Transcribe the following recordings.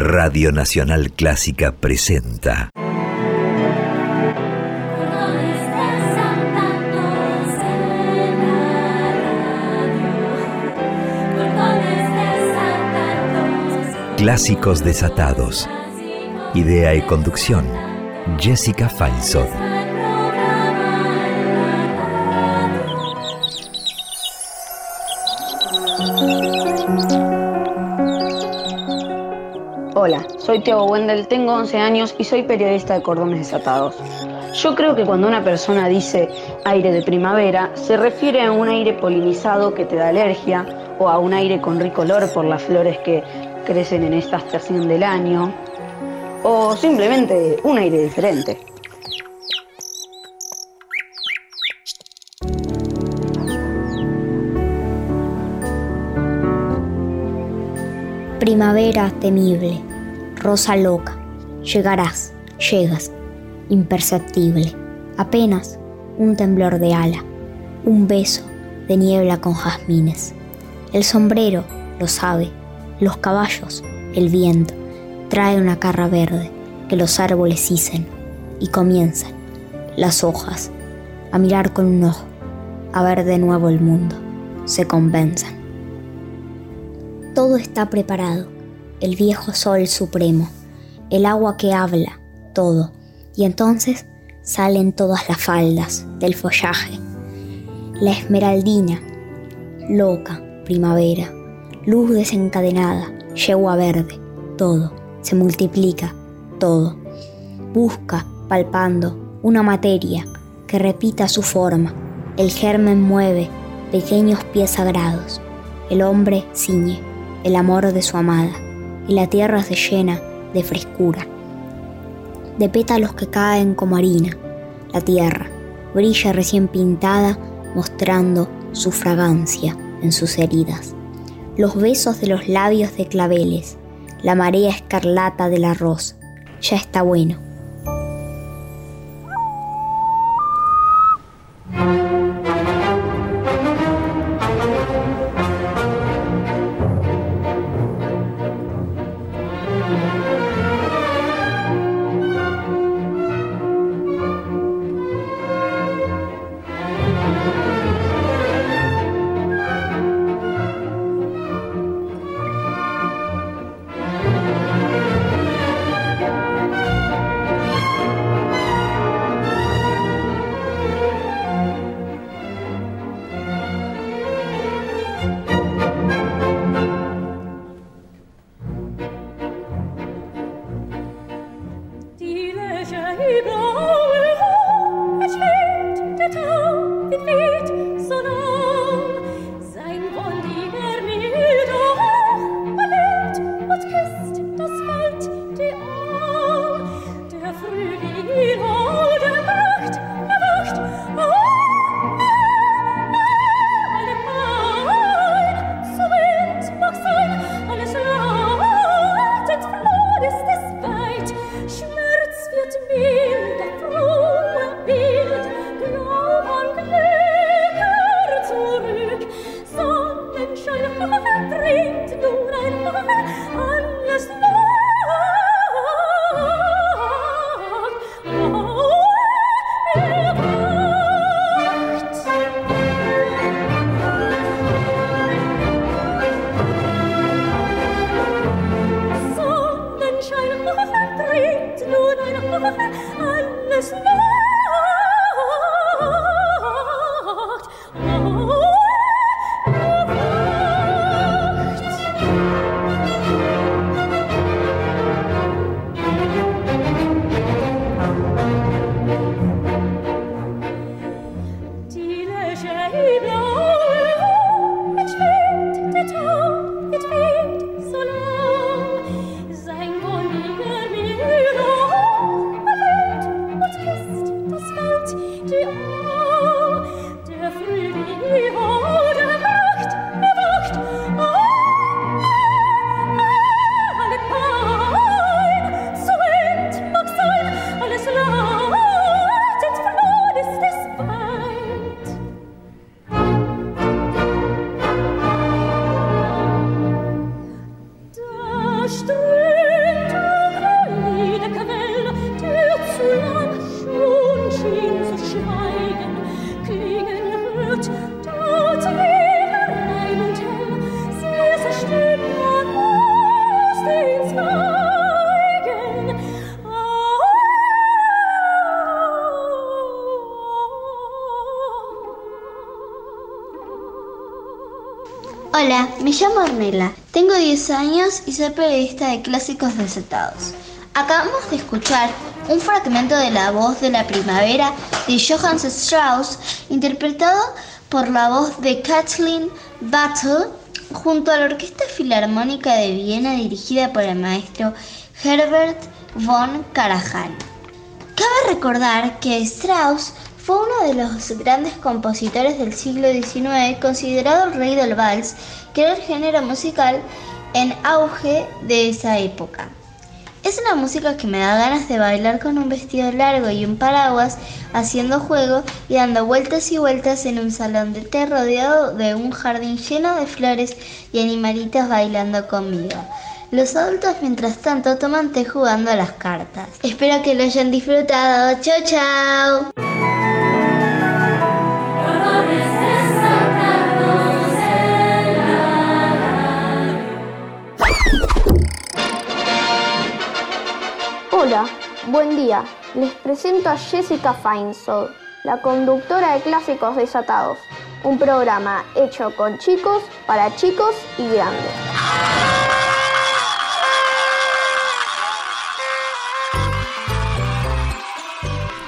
Radio Nacional Clásica presenta. Clásicos desatados. Idea y conducción. Jessica Feinsohn. Soy Teo Wendel, tengo 11 años y soy periodista de Cordones Desatados. Yo creo que cuando una persona dice aire de primavera, se refiere a un aire polinizado que te da alergia o a un aire con rico olor por las flores que crecen en esta estación del año o simplemente un aire diferente. Primavera temible, rosa loca, llegarás, llegas, imperceptible, apenas un temblor de ala, un beso de niebla con jazmines. El sombrero lo sabe, los caballos, el viento, trae una carra verde que los árboles hicen y comienzan las hojas a mirar con un ojo, a ver de nuevo el mundo, se convenzan. Todo está preparado, el viejo sol supremo, el agua que habla, todo, y entonces salen todas las faldas del follaje. La esmeraldina, loca, primavera, luz desencadenada, yegua verde, todo, se multiplica, todo. Busca, palpando, una materia que repita su forma. El germen mueve pequeños pies sagrados. El hombre ciñe el amor de su amada y la tierra se llena de frescura. De pétalos que caen como harina, la tierra brilla recién pintada mostrando su fragancia en sus heridas. Los besos de los labios de claveles, la marea escarlata del arroz, ya está bueno. Hola, me llamo Arnela, tengo 10 años y soy periodista de clásicos desatados. Acabamos de escuchar un fragmento de la voz de la primavera de Johannes Strauss, interpretado por la voz de Kathleen Battle junto a la Orquesta Filarmónica de Viena dirigida por el maestro Herbert von Karajan. Cabe recordar que Strauss fue uno de los grandes compositores del siglo XIX, considerado el rey del vals, que era el género musical en auge de esa época. Es una música que me da ganas de bailar con un vestido largo y un paraguas, haciendo juego y dando vueltas y vueltas en un salón de té rodeado de un jardín lleno de flores y animalitos bailando conmigo. Los adultos mientras tanto toman té jugando a las cartas. Espero que lo hayan disfrutado. Chao, chao. Hola, buen día. Les presento a Jessica Feinsold, la conductora de Clásicos Desatados, un programa hecho con chicos, para chicos y grandes.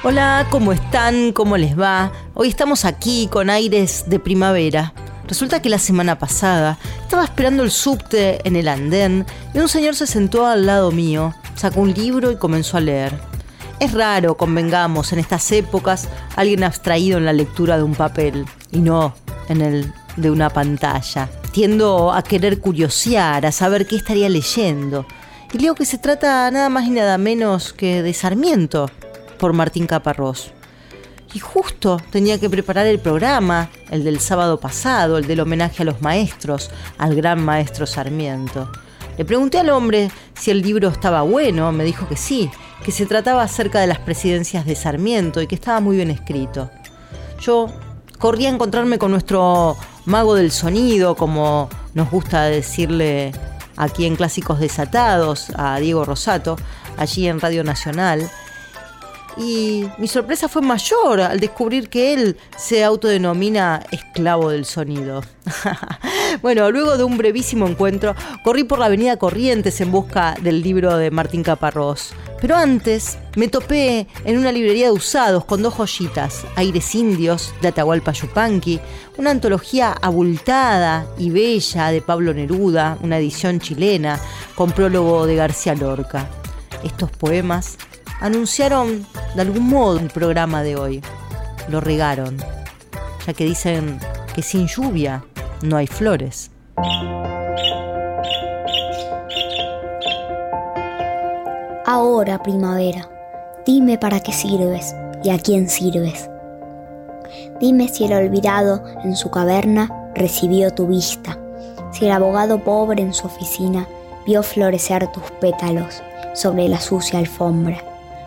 Hola, ¿cómo están? ¿Cómo les va? Hoy estamos aquí con aires de primavera. Resulta que la semana pasada estaba esperando el subte en el andén y un señor se sentó al lado mío sacó un libro y comenzó a leer. Es raro, convengamos, en estas épocas alguien abstraído en la lectura de un papel y no en el de una pantalla. Tiendo a querer curiosear, a saber qué estaría leyendo. Y leo que se trata nada más y nada menos que de Sarmiento, por Martín Caparrós. Y justo tenía que preparar el programa, el del sábado pasado, el del homenaje a los maestros, al gran maestro Sarmiento. Le pregunté al hombre si el libro estaba bueno, me dijo que sí, que se trataba acerca de las presidencias de Sarmiento y que estaba muy bien escrito. Yo corrí a encontrarme con nuestro mago del sonido, como nos gusta decirle aquí en Clásicos Desatados, a Diego Rosato, allí en Radio Nacional. Y mi sorpresa fue mayor al descubrir que él se autodenomina esclavo del sonido. Bueno, luego de un brevísimo encuentro, corrí por la avenida Corrientes en busca del libro de Martín Caparrós. Pero antes me topé en una librería de usados con dos joyitas, Aires Indios de Atahualpa Yupanqui, una antología abultada y bella de Pablo Neruda, una edición chilena, con prólogo de García Lorca. Estos poemas anunciaron de algún modo el programa de hoy. Lo regaron, ya que dicen que sin lluvia no hay flores. Ahora, primavera, dime para qué sirves y a quién sirves. Dime si el olvidado en su caverna recibió tu vista, si el abogado pobre en su oficina vio florecer tus pétalos sobre la sucia alfombra,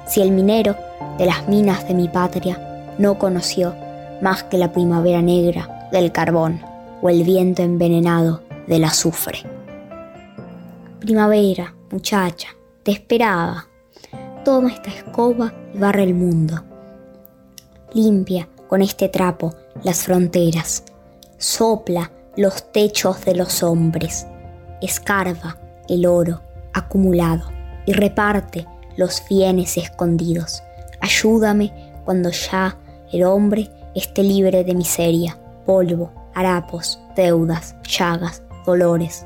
si el minero de las minas de mi patria no conoció más que la primavera negra del carbón o el viento envenenado del azufre. Primavera, muchacha, te esperaba. Toma esta escoba y barre el mundo. Limpia con este trapo las fronteras. Sopla los techos de los hombres. Escarba el oro acumulado y reparte los bienes escondidos. Ayúdame cuando ya el hombre esté libre de miseria, polvo harapos, deudas, llagas, dolores.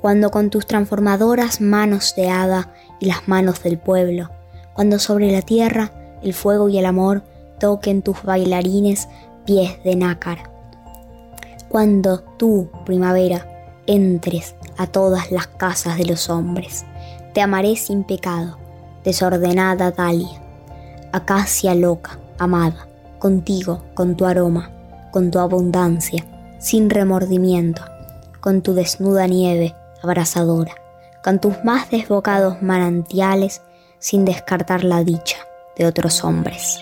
Cuando con tus transformadoras manos de hada y las manos del pueblo, cuando sobre la tierra el fuego y el amor toquen tus bailarines pies de nácar. Cuando tú, primavera, entres a todas las casas de los hombres, te amaré sin pecado, desordenada Dalia, acacia loca, amada, contigo, con tu aroma, con tu abundancia, sin remordimiento, con tu desnuda nieve abrasadora, con tus más desbocados manantiales, sin descartar la dicha de otros hombres.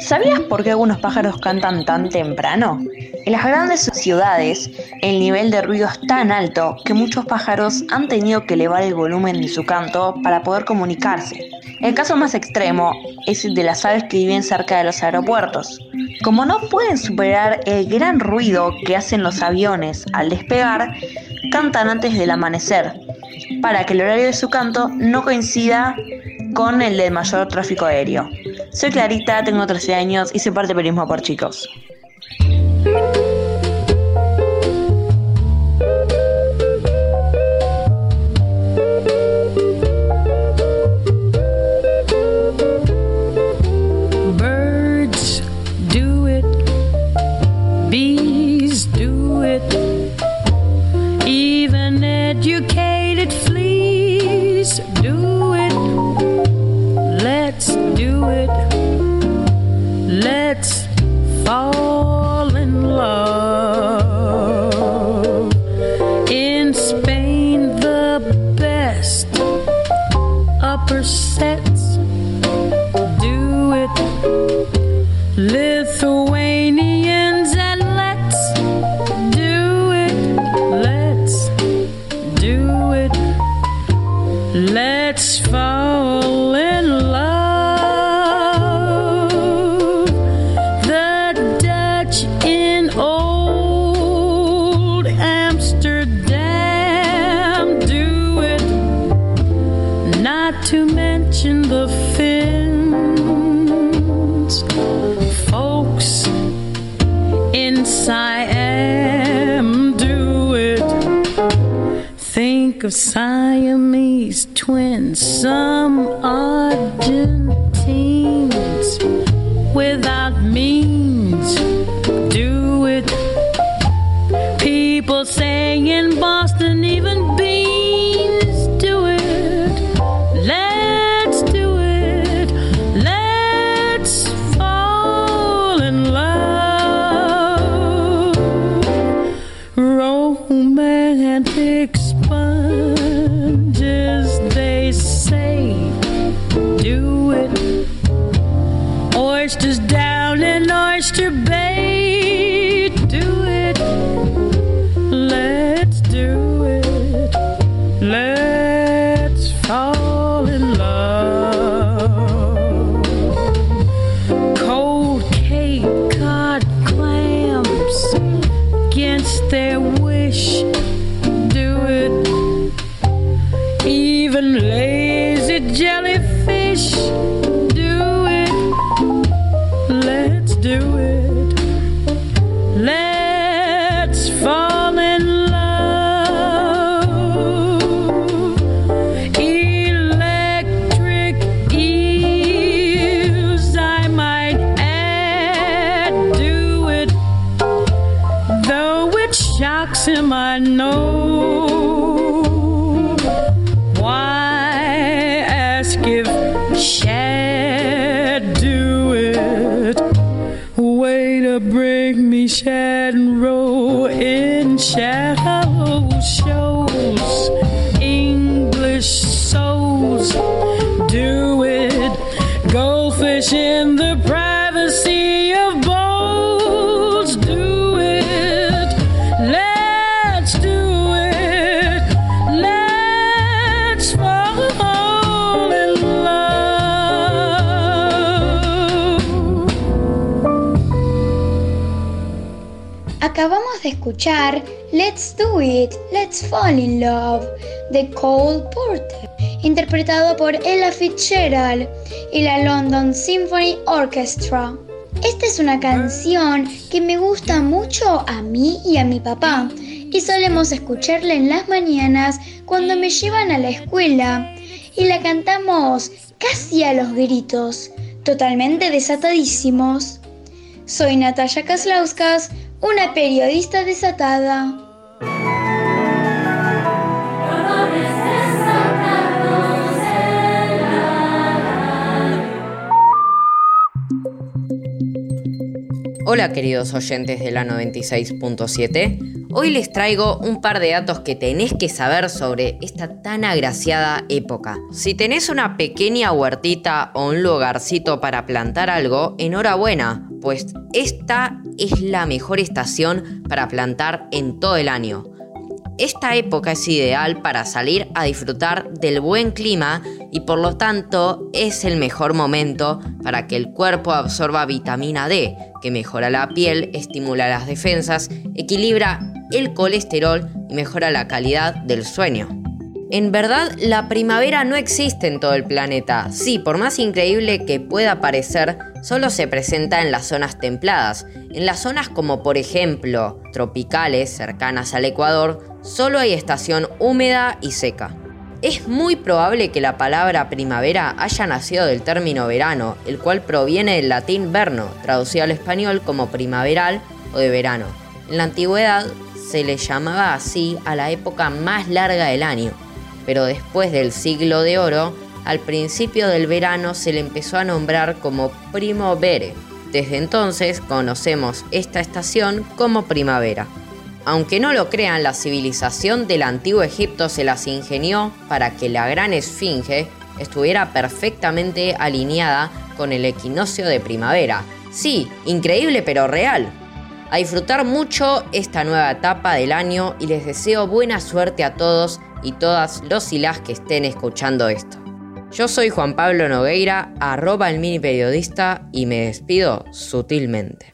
¿Sabías por qué algunos pájaros cantan tan temprano? En las grandes ciudades, el nivel de ruido es tan alto que muchos pájaros han tenido que elevar el volumen de su canto para poder comunicarse. El caso más extremo es el de las aves que viven cerca de los aeropuertos. Como no pueden superar el gran ruido que hacen los aviones al despegar, cantan antes del amanecer, para que el horario de su canto no coincida con el del mayor tráfico aéreo. Soy Clarita, tengo 13 años y soy parte de Periodismo por Chicos. Siamese twins, some Acabamos de escuchar Let's Do It, Let's Fall in Love de Cole Porter, interpretado por Ella Fitzgerald y la London Symphony Orchestra. Esta es una canción que me gusta mucho a mí y a mi papá y solemos escucharla en las mañanas cuando me llevan a la escuela y la cantamos casi a los gritos, totalmente desatadísimos. Soy Natalia Kaslauskas, una periodista desatada. Hola queridos oyentes de la 96.7. Hoy les traigo un par de datos que tenés que saber sobre esta tan agraciada época. Si tenés una pequeña huertita o un lugarcito para plantar algo, enhorabuena, pues esta es la mejor estación para plantar en todo el año. Esta época es ideal para salir a disfrutar del buen clima y por lo tanto es el mejor momento para que el cuerpo absorba vitamina D, que mejora la piel, estimula las defensas, equilibra el colesterol y mejora la calidad del sueño. En verdad, la primavera no existe en todo el planeta. Sí, por más increíble que pueda parecer, solo se presenta en las zonas templadas. En las zonas como por ejemplo tropicales, cercanas al Ecuador, solo hay estación húmeda y seca. Es muy probable que la palabra primavera haya nacido del término verano, el cual proviene del latín verno, traducido al español como primaveral o de verano. En la antigüedad se le llamaba así a la época más larga del año, pero después del siglo de oro, al principio del verano se le empezó a nombrar como primavera. Desde entonces conocemos esta estación como primavera. Aunque no lo crean, la civilización del antiguo Egipto se las ingenió para que la gran esfinge estuviera perfectamente alineada con el equinoccio de primavera. Sí, increíble pero real. A disfrutar mucho esta nueva etapa del año y les deseo buena suerte a todos y todas los y las que estén escuchando esto. Yo soy Juan Pablo Nogueira, arroba el mini periodista y me despido sutilmente.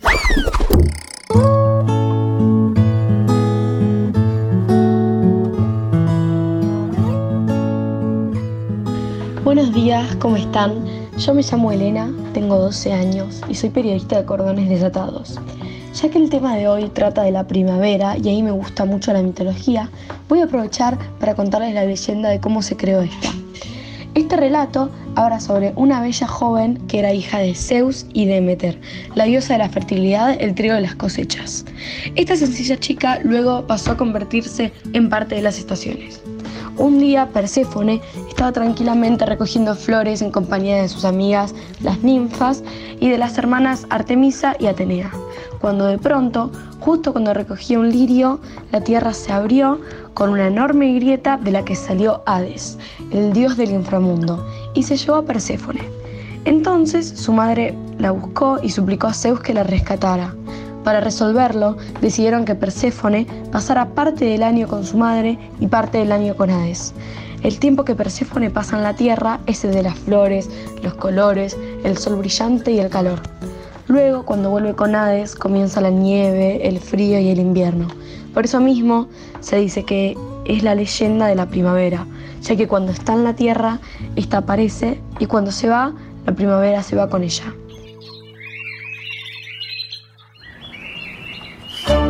Buenos días, ¿cómo están? Yo me llamo Elena, tengo 12 años y soy periodista de Cordones Desatados. Ya que el tema de hoy trata de la primavera y a mí me gusta mucho la mitología, voy a aprovechar para contarles la leyenda de cómo se creó esta. Este relato habla sobre una bella joven que era hija de Zeus y Demeter, la diosa de la fertilidad, el trigo de las cosechas. Esta sencilla chica luego pasó a convertirse en parte de las estaciones. Un día Perséfone estaba tranquilamente recogiendo flores en compañía de sus amigas, las ninfas, y de las hermanas Artemisa y Atenea, cuando de pronto, justo cuando recogía un lirio, la tierra se abrió con una enorme grieta de la que salió Hades, el dios del inframundo, y se llevó a Perséfone. Entonces su madre la buscó y suplicó a Zeus que la rescatara. Para resolverlo, decidieron que Perséfone pasara parte del año con su madre y parte del año con Hades. El tiempo que Perséfone pasa en la tierra es el de las flores, los colores, el sol brillante y el calor. Luego, cuando vuelve con Hades, comienza la nieve, el frío y el invierno. Por eso mismo se dice que es la leyenda de la primavera, ya que cuando está en la tierra, esta aparece y cuando se va, la primavera se va con ella.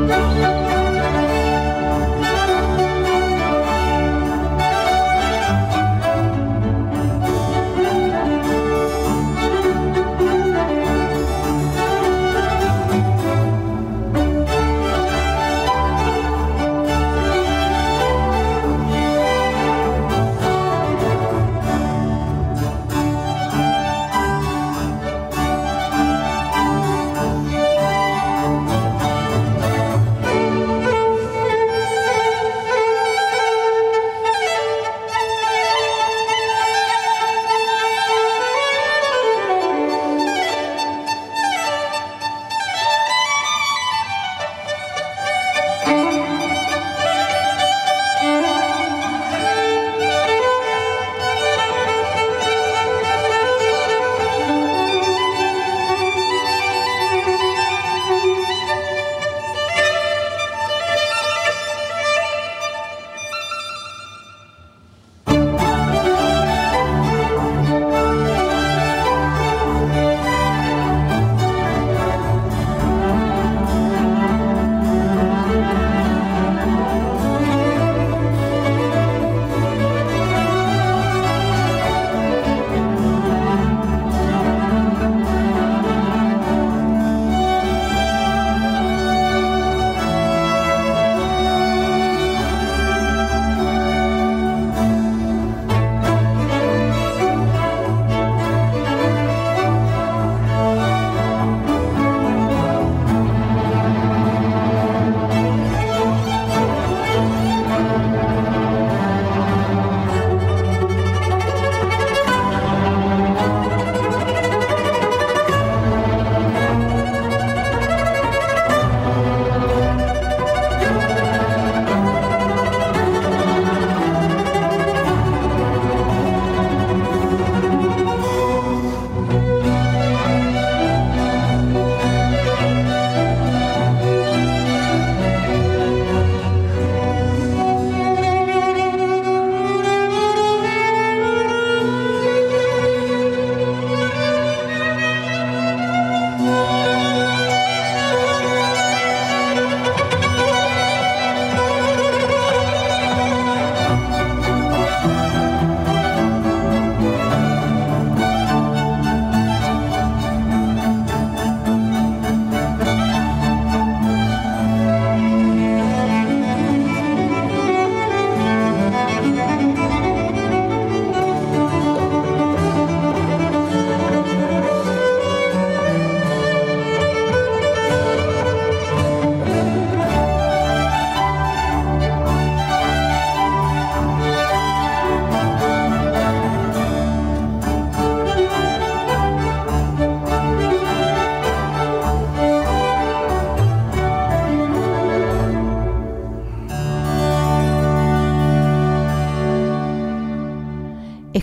oh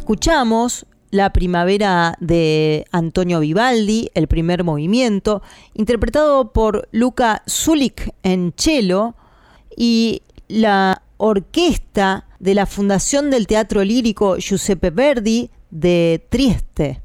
Escuchamos la primavera de Antonio Vivaldi, el primer movimiento, interpretado por Luca Zulik en cello y la orquesta de la Fundación del Teatro Lírico Giuseppe Verdi de Trieste.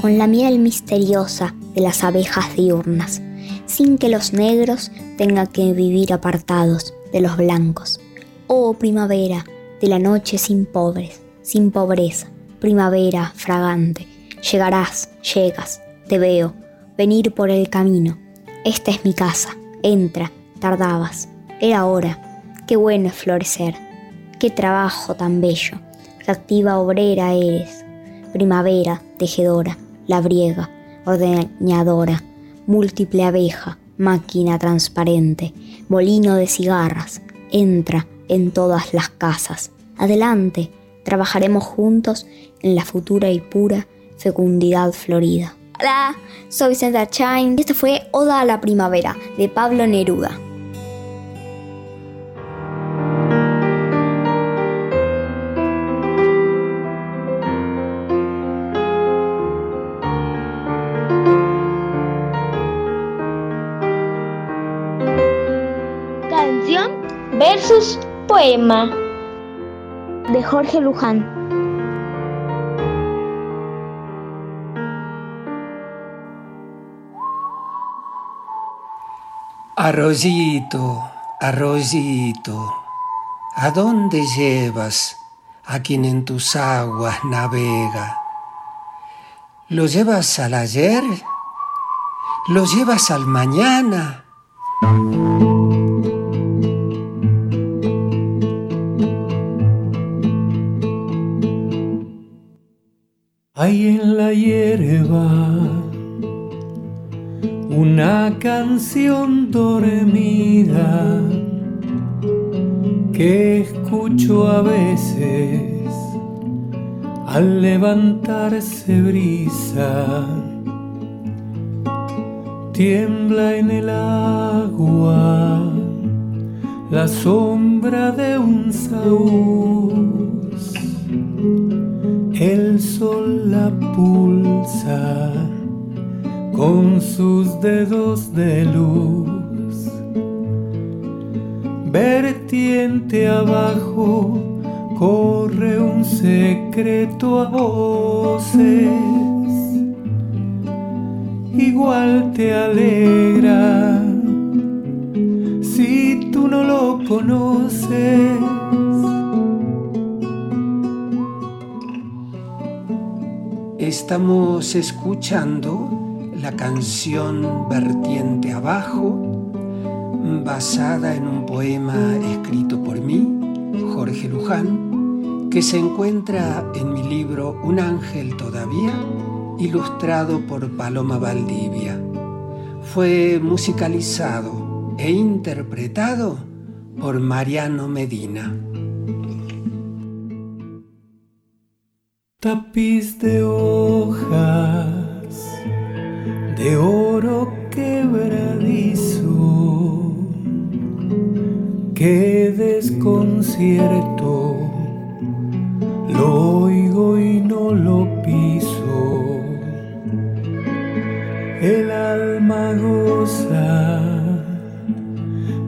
Con la miel misteriosa de las abejas diurnas, sin que los negros tengan que vivir apartados de los blancos. Oh primavera, de la noche sin pobres, sin pobreza, primavera fragante, llegarás, llegas, te veo, venir por el camino. Esta es mi casa, entra, tardabas, era hora, qué bueno es florecer, qué trabajo tan bello, qué activa obrera eres, primavera, tejedora labriega, ordeñadora, múltiple abeja, máquina transparente, molino de cigarras, entra en todas las casas. Adelante, trabajaremos juntos en la futura y pura fecundidad florida. Hola, soy Vicente Chain y esto fue Oda a la Primavera de Pablo Neruda. Poema de Jorge Luján. Arroyito, arroyito, ¿a dónde llevas a quien en tus aguas navega? ¿Lo llevas al ayer? ¿Lo llevas al mañana? Hay en la hierba una canción dormida que escucho a veces al levantarse brisa. Tiembla en el agua la sombra de un saúl el sol la pulsa con sus dedos de luz. Vertiente abajo corre un secreto a voces. Igual te alegra si tú no lo conoces Estamos escuchando la canción Vertiente Abajo, basada en un poema escrito por mí, Jorge Luján, que se encuentra en mi libro Un ángel todavía, ilustrado por Paloma Valdivia. Fue musicalizado e interpretado por Mariano Medina. Tapiz de hojas de oro quebradizo, qué desconcierto, lo oigo y no lo piso. El alma goza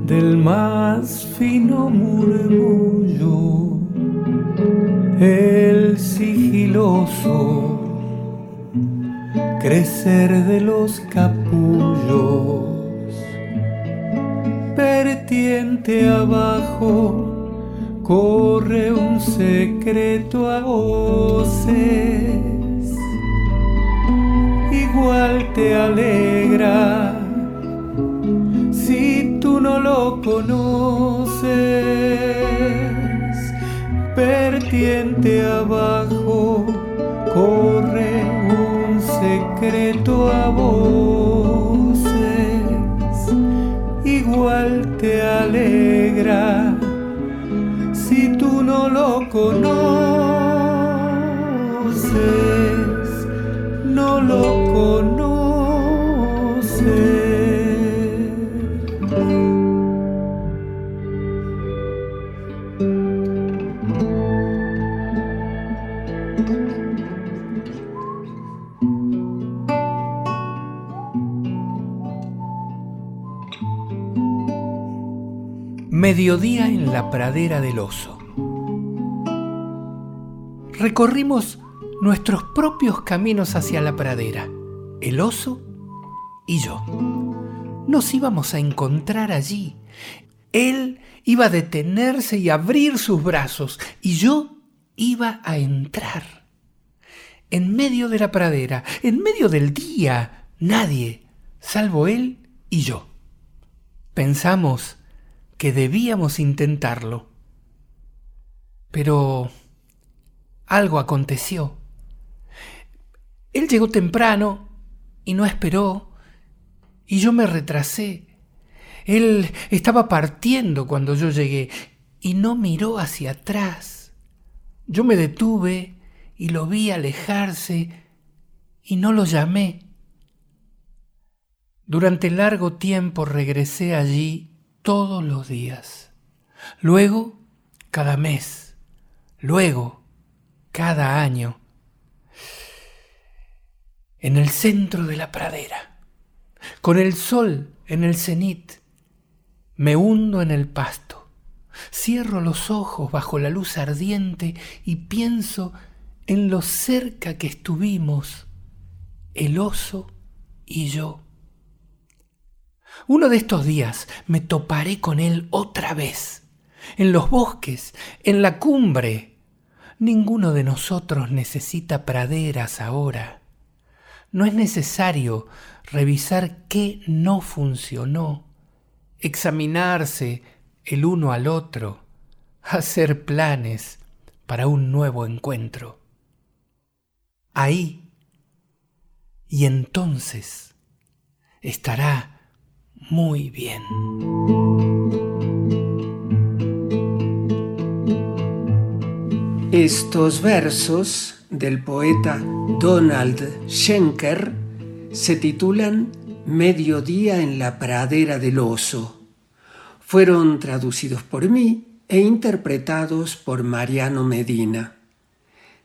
del más fino murmullo el crecer de los capullos, vertiente abajo corre un secreto a voces, igual te alegra si tú no lo conoces vertiente abajo corre un secreto a voces, igual te alegra si tú no lo conoces, no lo conoce. Mediodía en la pradera del oso. Recorrimos nuestros propios caminos hacia la pradera, el oso y yo. Nos íbamos a encontrar allí. Él iba a detenerse y abrir sus brazos y yo iba a entrar. En medio de la pradera, en medio del día, nadie, salvo él y yo. Pensamos que debíamos intentarlo. Pero algo aconteció. Él llegó temprano y no esperó, y yo me retrasé. Él estaba partiendo cuando yo llegué y no miró hacia atrás. Yo me detuve y lo vi alejarse y no lo llamé. Durante largo tiempo regresé allí todos los días, luego cada mes, luego cada año, en el centro de la pradera, con el sol en el cenit, me hundo en el pasto, cierro los ojos bajo la luz ardiente y pienso en lo cerca que estuvimos, el oso y yo uno de estos días me toparé con él otra vez, en los bosques, en la cumbre. Ninguno de nosotros necesita praderas ahora. No es necesario revisar qué no funcionó, examinarse el uno al otro, hacer planes para un nuevo encuentro. Ahí y entonces estará muy bien. Estos versos del poeta Donald Schenker se titulan Mediodía en la pradera del oso. Fueron traducidos por mí e interpretados por Mariano Medina.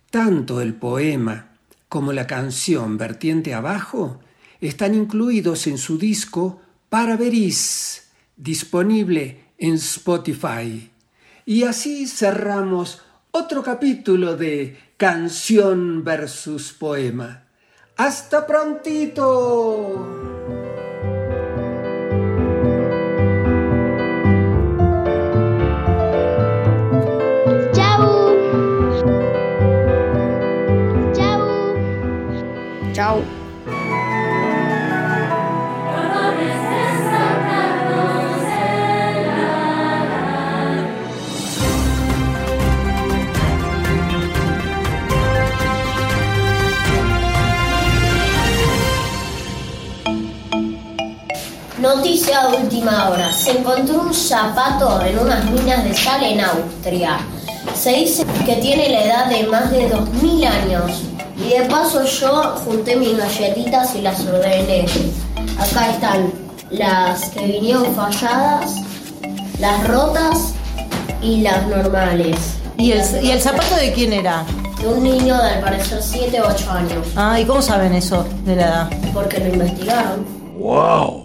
Tanto el poema como la canción Vertiente Abajo están incluidos en su disco para veris, disponible en Spotify. Y así cerramos otro capítulo de Canción versus Poema. ¡Hasta prontito! Noticia de última hora. Se encontró un zapato en unas minas de sal en Austria. Se dice que tiene la edad de más de 2000 años. Y de paso yo junté mis galletitas y las ordené. Acá están las que vinieron falladas, las rotas y las normales. ¿Y el, ¿Y el zapato de quién era? De un niño de al parecer 7 o 8 años. Ah, ¿y cómo saben eso de la edad? Porque lo investigaron. ¡Wow!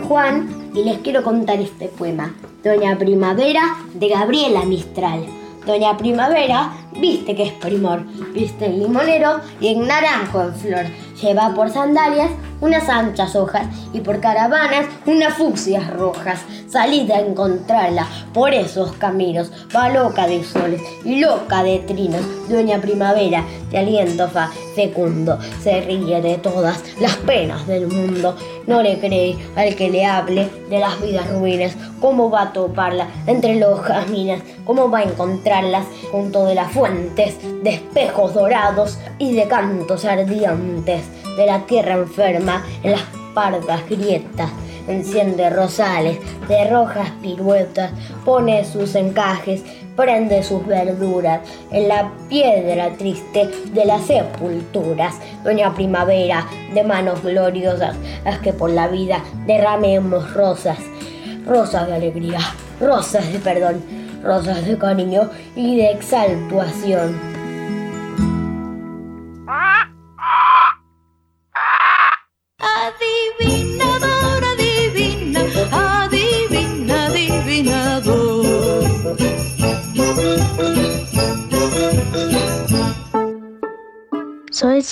Juan y les quiero contar este poema. Doña Primavera de Gabriela Mistral. Doña Primavera viste que es primor, viste en limonero y en naranjo en flor. Lleva por sandalias unas anchas hojas y por caravanas unas fucsias rojas. Salid a encontrarla por esos caminos, va loca de soles y loca de trinos. Dueña primavera de aliento fa fecundo, se ríe de todas las penas del mundo. No le cree al que le hable de las vidas ruines, cómo va a toparla entre los jazmines, cómo va a encontrarlas junto de las fuentes, de espejos dorados y de cantos ardientes de la tierra enferma en las pardas grietas. Enciende rosales de rojas piruetas, pone sus encajes, prende sus verduras en la piedra triste de las sepulturas. Doña Primavera, de manos gloriosas, haz que por la vida derramemos rosas, rosas de alegría, rosas de perdón, rosas de cariño y de exaltuación.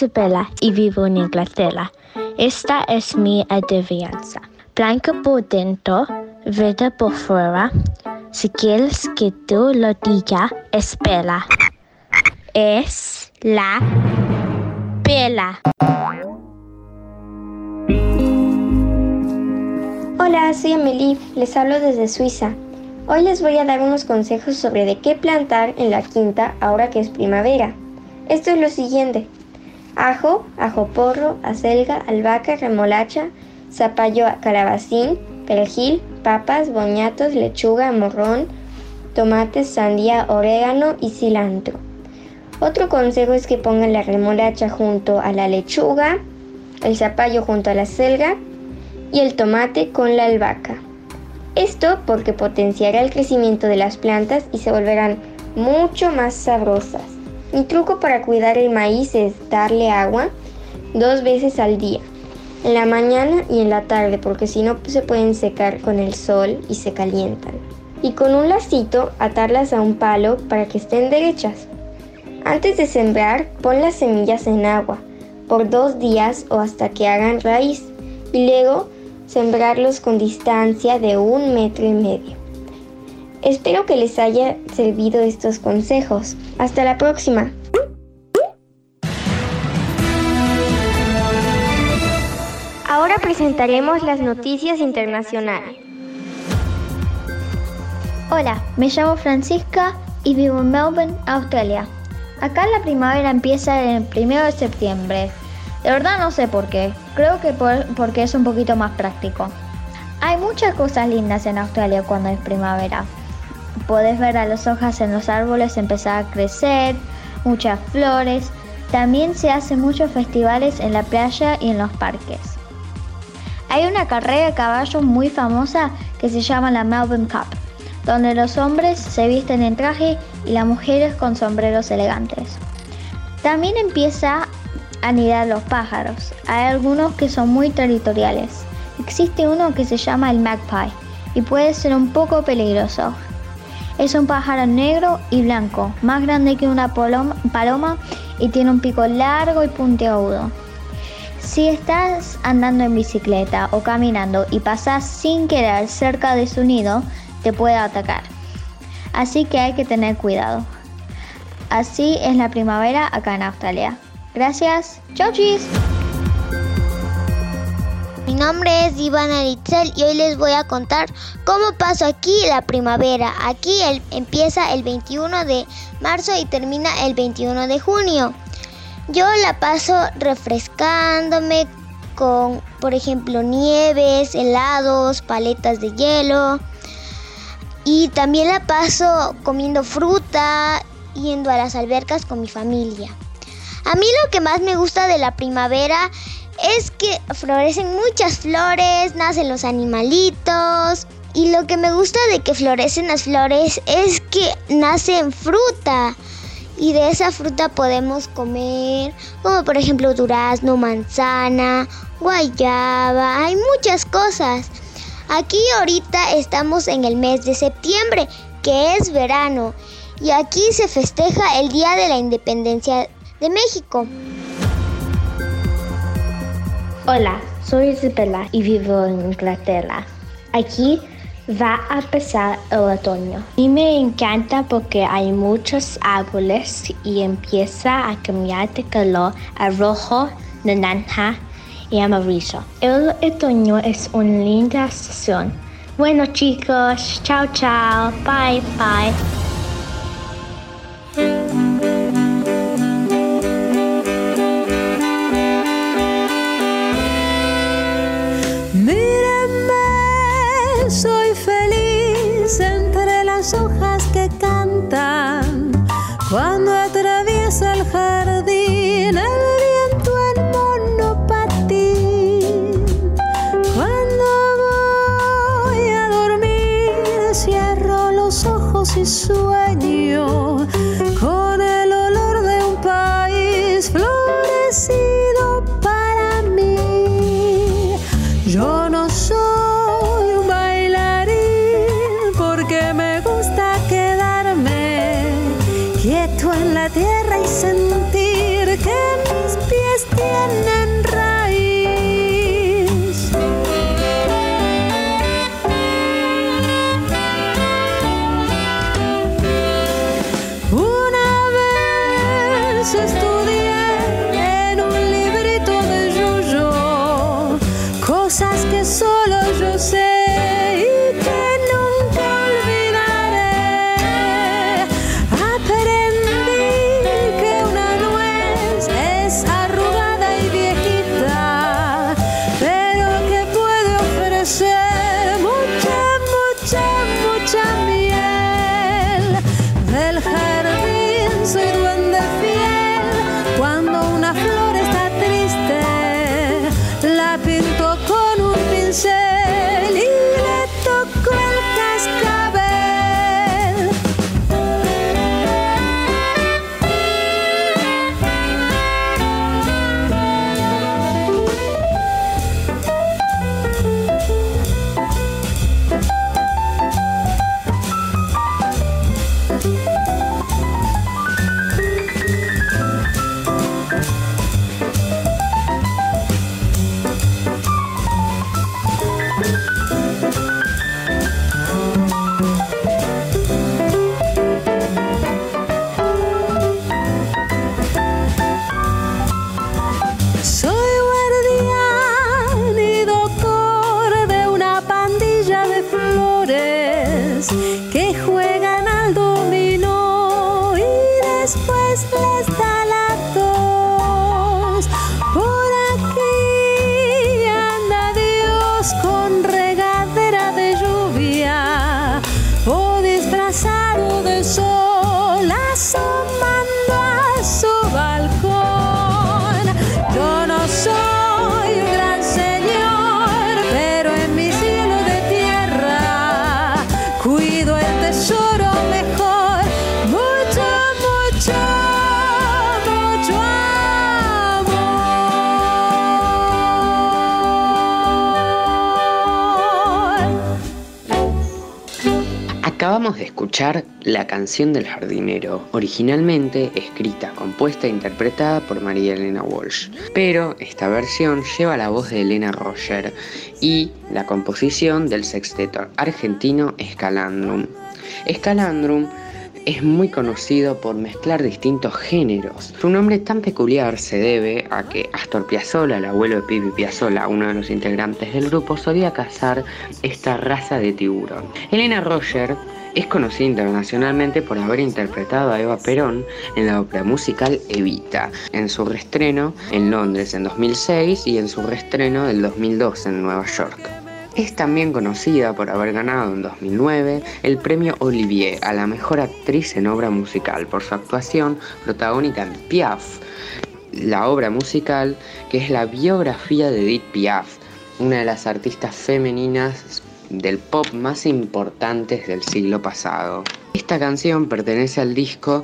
Soy Isabella y vivo en Inglaterra. Esta es mi adivinanza. Blanca por dentro, verde por fuera. Si quieres que tú lo diga, espera. Es la pela. Hola, soy Amelie, les hablo desde Suiza. Hoy les voy a dar unos consejos sobre de qué plantar en la quinta ahora que es primavera. Esto es lo siguiente. Ajo, ajo porro, acelga, albahaca, remolacha, zapallo calabacín, perejil, papas, boñatos, lechuga, morrón, tomates, sandía, orégano y cilantro. Otro consejo es que pongan la remolacha junto a la lechuga, el zapallo junto a la selga y el tomate con la albahaca. Esto porque potenciará el crecimiento de las plantas y se volverán mucho más sabrosas. Mi truco para cuidar el maíz es darle agua dos veces al día, en la mañana y en la tarde, porque si no se pueden secar con el sol y se calientan. Y con un lacito atarlas a un palo para que estén derechas. Antes de sembrar, pon las semillas en agua por dos días o hasta que hagan raíz y luego sembrarlos con distancia de un metro y medio. Espero que les haya servido estos consejos. Hasta la próxima. Ahora presentaremos las noticias internacionales. Hola, me llamo Francisca y vivo en Melbourne, Australia. Acá la primavera empieza el 1 de septiembre. De verdad no sé por qué. Creo que por- porque es un poquito más práctico. Hay muchas cosas lindas en Australia cuando es primavera. Puedes ver a las hojas en los árboles empezar a crecer, muchas flores. También se hacen muchos festivales en la playa y en los parques. Hay una carrera de caballos muy famosa que se llama la Melbourne Cup, donde los hombres se visten en traje y las mujeres con sombreros elegantes. También empieza a anidar los pájaros. Hay algunos que son muy territoriales. Existe uno que se llama el magpie y puede ser un poco peligroso. Es un pájaro negro y blanco, más grande que una paloma y tiene un pico largo y puntiagudo. Si estás andando en bicicleta o caminando y pasas sin querer cerca de su nido, te puede atacar. Así que hay que tener cuidado. Así es la primavera acá en Australia. Gracias. Chau chis. Nombre es Ivana Litzel y hoy les voy a contar cómo paso aquí la primavera. Aquí empieza el 21 de marzo y termina el 21 de junio. Yo la paso refrescándome con, por ejemplo, nieves, helados, paletas de hielo. Y también la paso comiendo fruta, yendo a las albercas con mi familia. A mí lo que más me gusta de la primavera es que florecen muchas flores, nacen los animalitos. Y lo que me gusta de que florecen las flores es que nacen fruta. Y de esa fruta podemos comer, como por ejemplo durazno, manzana, guayaba, hay muchas cosas. Aquí ahorita estamos en el mes de septiembre, que es verano, y aquí se festeja el Día de la Independencia de México. Hola, soy Isabella y vivo en Inglaterra. Aquí va a empezar el otoño. Y me encanta porque hay muchos árboles y empieza a cambiar de color a rojo, naranja y amarillo. El otoño es una linda estación. Bueno chicos, chao chao, bye bye. Entre las hojas que cantan. Cuando atraviesa el jardín, el viento en monopatín. Cuando voy a dormir, cierro los ojos y sueño escuchar La canción del jardinero, originalmente escrita, compuesta e interpretada por María Elena Walsh. Pero esta versión lleva la voz de Elena Roger y la composición del sexteto argentino Escalandrum. Escalandrum es muy conocido por mezclar distintos géneros. Su nombre tan peculiar se debe a que Astor Piazzolla, el abuelo de Pipi Piazzolla, uno de los integrantes del grupo, solía cazar esta raza de tiburón. Elena Roger es conocida internacionalmente por haber interpretado a Eva Perón en la ópera musical Evita, en su reestreno en Londres en 2006 y en su reestreno del 2002 en Nueva York. Es también conocida por haber ganado en 2009 el premio Olivier a la mejor actriz en obra musical por su actuación protagónica en Piaf, la obra musical que es la biografía de Edith Piaf, una de las artistas femeninas del pop más importantes del siglo pasado. Esta canción pertenece al disco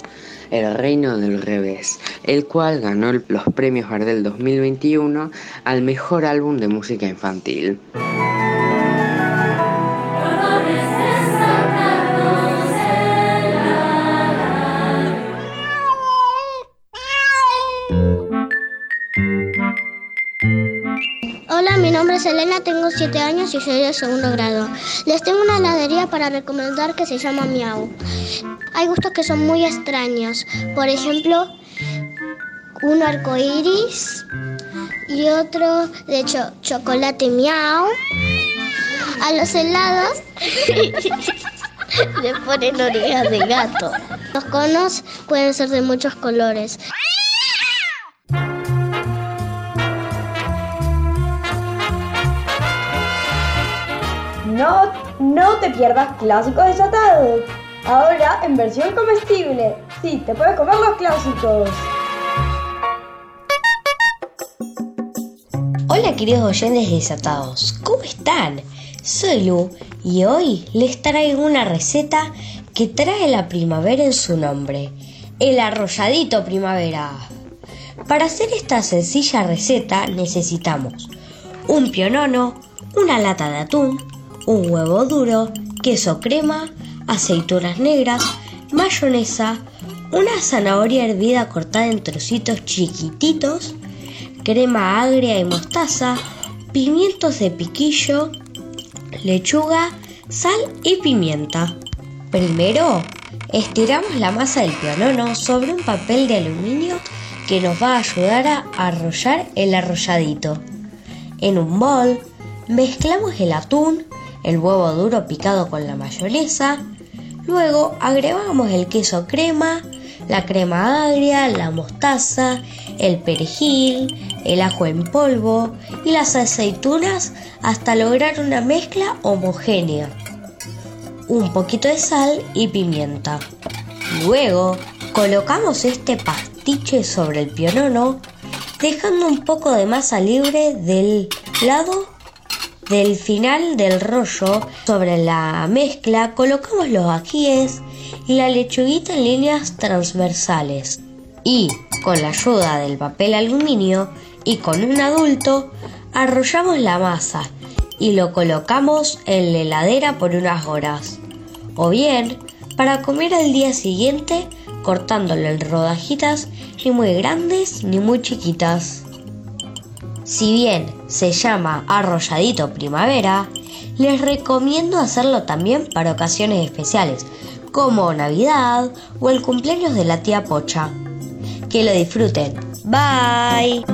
El Reino del Revés, el cual ganó los premios Gardel 2021 al mejor álbum de música infantil. Nombre es Elena, tengo 7 años y soy de segundo grado. Les tengo una heladería para recomendar que se llama Miau. Hay gustos que son muy extraños. Por ejemplo, un arco iris y otro, de chocolate Miau. A los helados le ponen orejas de gato. Los conos pueden ser de muchos colores. No, no te pierdas clásicos desatados. Ahora en versión comestible. Sí, te puedes comer los clásicos. Hola queridos oyentes desatados, ¿cómo están? Soy Lu y hoy les traigo una receta que trae la primavera en su nombre, el arrolladito primavera. Para hacer esta sencilla receta necesitamos un pionono, una lata de atún, un huevo duro, queso crema, aceitunas negras, mayonesa, una zanahoria hervida cortada en trocitos chiquititos, crema agria y mostaza, pimientos de piquillo, lechuga, sal y pimienta. Primero, estiramos la masa del pionono sobre un papel de aluminio que nos va a ayudar a arrollar el arrolladito. En un bol, mezclamos el atún, el huevo duro picado con la mayonesa, luego agregamos el queso crema, la crema agria, la mostaza, el perejil, el ajo en polvo y las aceitunas hasta lograr una mezcla homogénea. Un poquito de sal y pimienta. Luego colocamos este pastiche sobre el pionono dejando un poco de masa libre del lado del final del rollo sobre la mezcla colocamos los ajíes y la lechuguita en líneas transversales y con la ayuda del papel aluminio y con un adulto arrollamos la masa y lo colocamos en la heladera por unas horas o bien para comer al día siguiente cortándolo en rodajitas ni muy grandes ni muy chiquitas. Si bien se llama arrolladito primavera, les recomiendo hacerlo también para ocasiones especiales, como Navidad o el cumpleaños de la tía Pocha. Que lo disfruten. Bye.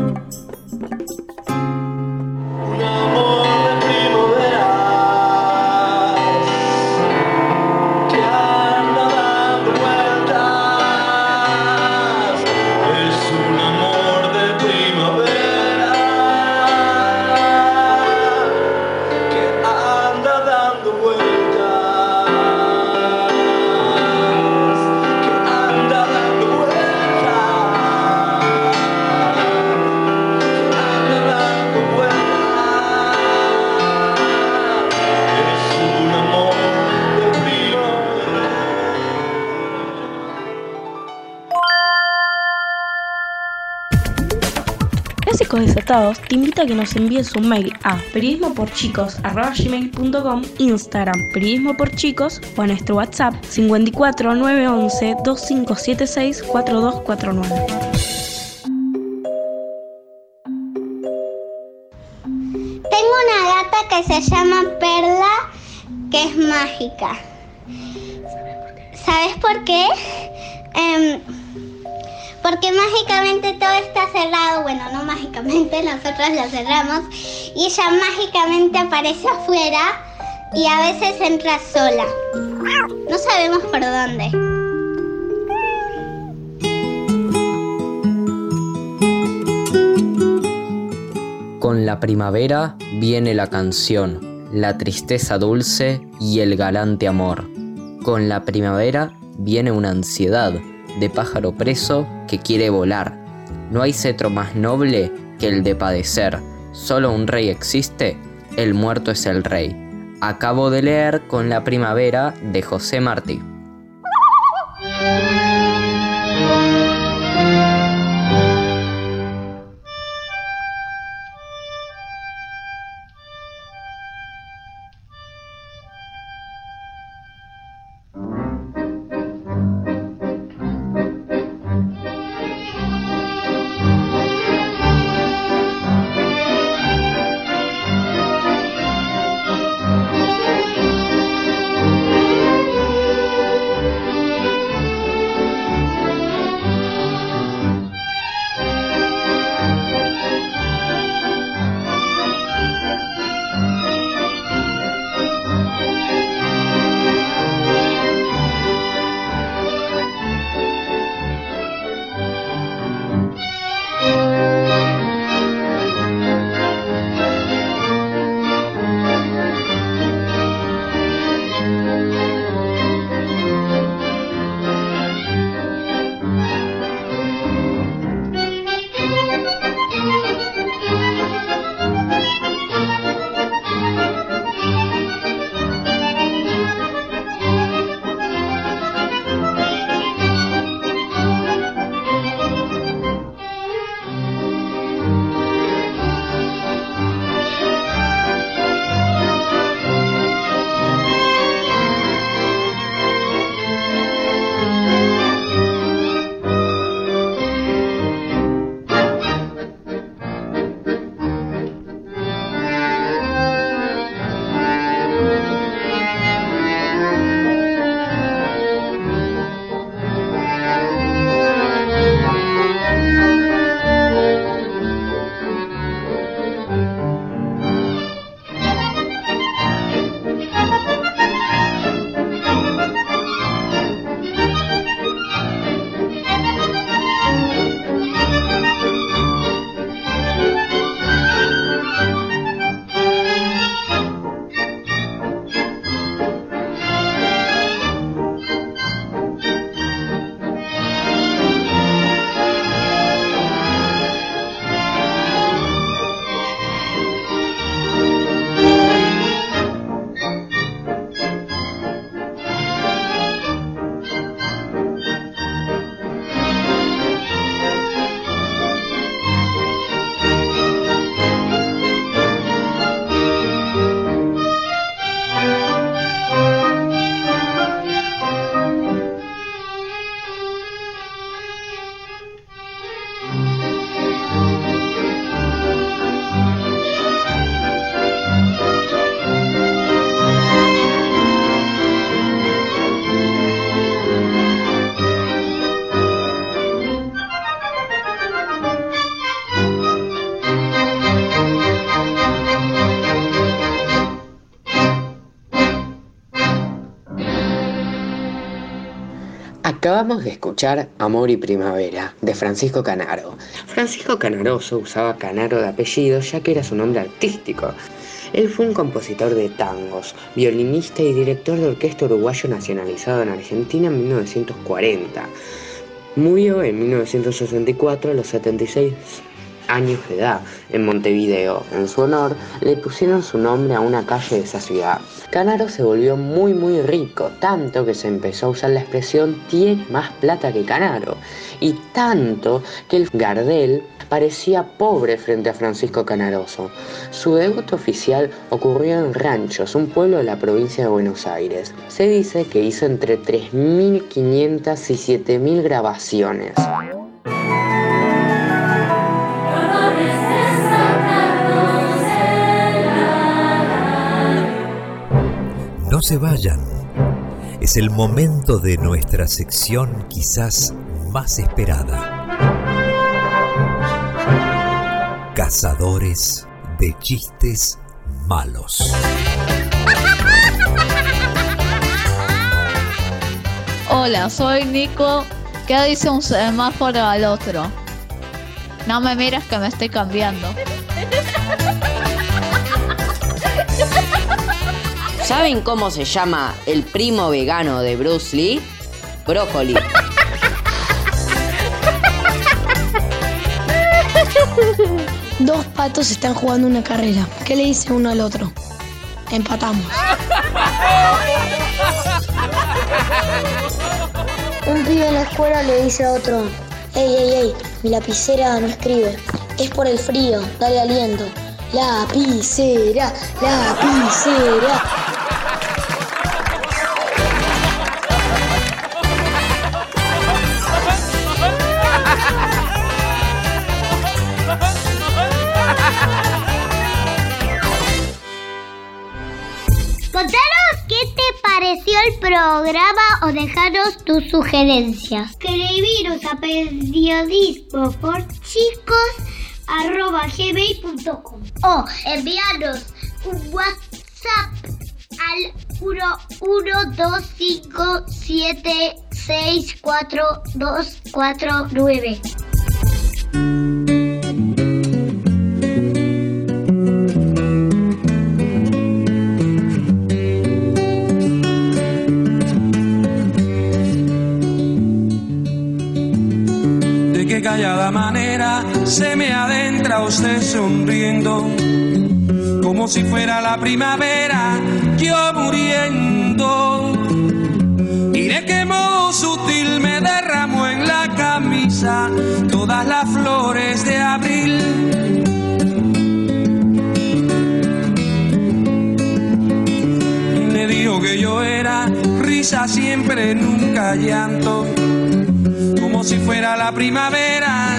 Te invita a que nos envíes un mail a periodismoporchicos.com, Instagram periodismo por chicos o a nuestro WhatsApp 54 911 2576 4249. Tengo una gata que se llama Perla, que es mágica. ¿Sabes por qué? Em, porque mágicamente todo no mágicamente, nosotros lo cerramos. Y ella mágicamente aparece afuera y a veces entra sola. No sabemos por dónde. Con la primavera viene la canción, la tristeza dulce y el galante amor. Con la primavera viene una ansiedad de pájaro preso que quiere volar. No hay cetro más noble que el de padecer. Solo un rey existe, el muerto es el rey. Acabo de leer con la primavera de José Martí. Acabamos de escuchar Amor y Primavera de Francisco Canaro. Francisco Canaroso usaba Canaro de apellido ya que era su nombre artístico. Él fue un compositor de tangos, violinista y director de orquesta uruguayo nacionalizado en Argentina en 1940. Murió en 1964 a los 76 años de edad en Montevideo. En su honor le pusieron su nombre a una calle de esa ciudad. Canaro se volvió muy muy rico, tanto que se empezó a usar la expresión tiene más plata que Canaro, y tanto que el Gardel parecía pobre frente a Francisco Canaroso. Su debut oficial ocurrió en Ranchos, un pueblo de la provincia de Buenos Aires. Se dice que hizo entre 3.500 y 7.000 grabaciones. No se vayan. Es el momento de nuestra sección quizás más esperada. Cazadores de chistes malos. Hola, soy Nico. ¿Qué dice un semáforo al otro? No me mires que me estoy cambiando. ¿Saben cómo se llama el primo vegano de Bruce Lee? Brócoli. Dos patos están jugando una carrera. ¿Qué le dice uno al otro? Empatamos. Un pibe en la escuela le dice a otro, ey, ey, ey, mi lapicera no escribe. Es por el frío, dale aliento. Lapicera, lapicera. Programa o dejaros tus sugerencias. Escribiros a periodismo por chicos arroba gmail.com o enviarnos un WhatsApp al 11257642249. Se me adentra usted sonriendo, como si fuera la primavera, yo muriendo. Y de qué modo sutil me derramó en la camisa todas las flores de abril. Le dijo que yo era risa siempre, nunca llanto como si fuera la primavera,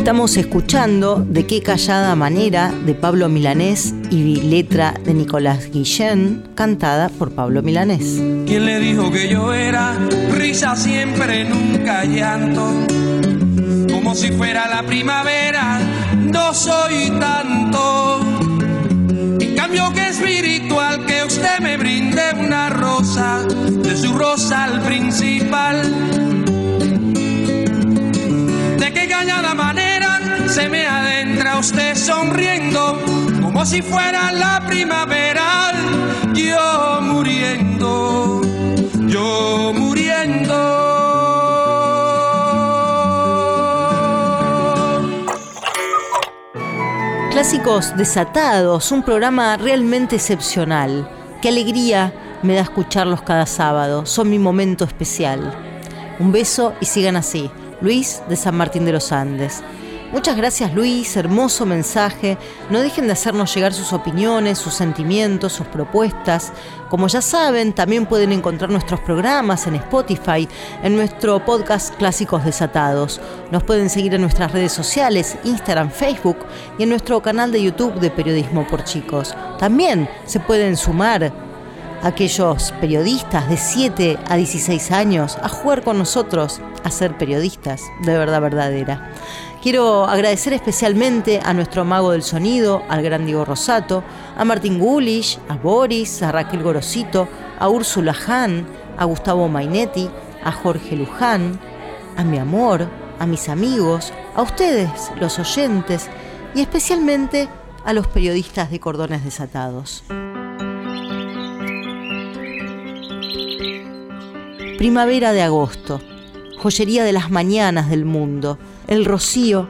Estamos escuchando De qué callada manera de Pablo Milanés y letra de Nicolás Guillén, cantada por Pablo Milanés. ¿Quién le dijo que yo era risa siempre, nunca llanto? Como si fuera la primavera, no soy tanto. En cambio que espiritual que usted me brinde una rosa, de su rosa al principal. De qué cañada manera se me adentra usted sonriendo, como si fuera la primavera, yo muriendo, yo muriendo. Clásicos Desatados, un programa realmente excepcional. Qué alegría me da escucharlos cada sábado, son mi momento especial. Un beso y sigan así. Luis de San Martín de los Andes. Muchas gracias Luis, hermoso mensaje. No dejen de hacernos llegar sus opiniones, sus sentimientos, sus propuestas. Como ya saben, también pueden encontrar nuestros programas en Spotify, en nuestro podcast Clásicos Desatados. Nos pueden seguir en nuestras redes sociales, Instagram, Facebook y en nuestro canal de YouTube de Periodismo por Chicos. También se pueden sumar aquellos periodistas de 7 a 16 años a jugar con nosotros a ser periodistas de verdad verdadera. Quiero agradecer especialmente a nuestro mago del sonido, al gran Diego Rosato, a Martín Gulish, a Boris, a Raquel Gorosito, a Úrsula Hahn, a Gustavo Mainetti, a Jorge Luján, a mi amor, a mis amigos, a ustedes, los oyentes, y especialmente a los periodistas de cordones desatados. Primavera de agosto, joyería de las mañanas del mundo, el rocío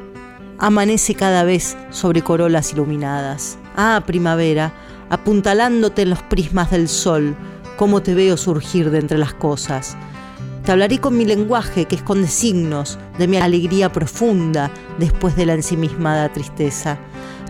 amanece cada vez sobre corolas iluminadas. Ah, primavera, apuntalándote en los prismas del sol, cómo te veo surgir de entre las cosas. Te hablaré con mi lenguaje que esconde signos de mi alegría profunda después de la ensimismada tristeza.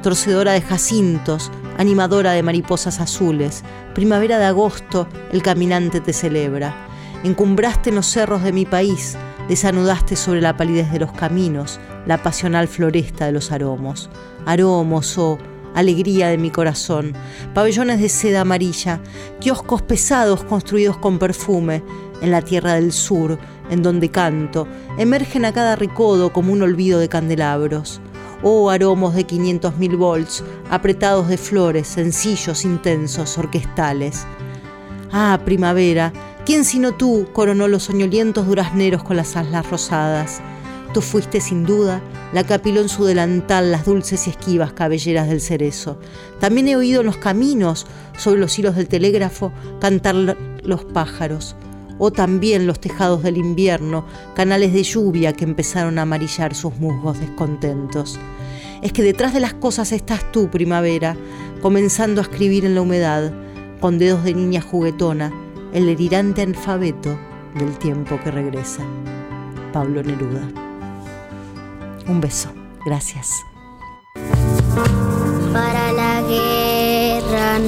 Torcedora de jacintos, animadora de mariposas azules, primavera de agosto, el caminante te celebra. Encumbraste en los cerros de mi país, desanudaste sobre la palidez de los caminos la pasional floresta de los aromos. Aromos, oh, alegría de mi corazón, pabellones de seda amarilla, kioscos pesados construidos con perfume, en la tierra del sur, en donde canto, emergen a cada recodo como un olvido de candelabros. Oh aromos de 500 mil volts, apretados de flores, sencillos, intensos, orquestales. Ah, primavera, ¿Quién sino tú coronó los soñolientos durazneros con las aslas rosadas? Tú fuiste sin duda la que apiló en su delantal las dulces y esquivas cabelleras del cerezo. También he oído en los caminos, sobre los hilos del telégrafo, cantar los pájaros. O también los tejados del invierno, canales de lluvia que empezaron a amarillar sus musgos descontentos. Es que detrás de las cosas estás tú, primavera, comenzando a escribir en la humedad, con dedos de niña juguetona, el delirante alfabeto del tiempo que regresa. Pablo Neruda. Un beso. Gracias. Para la guerra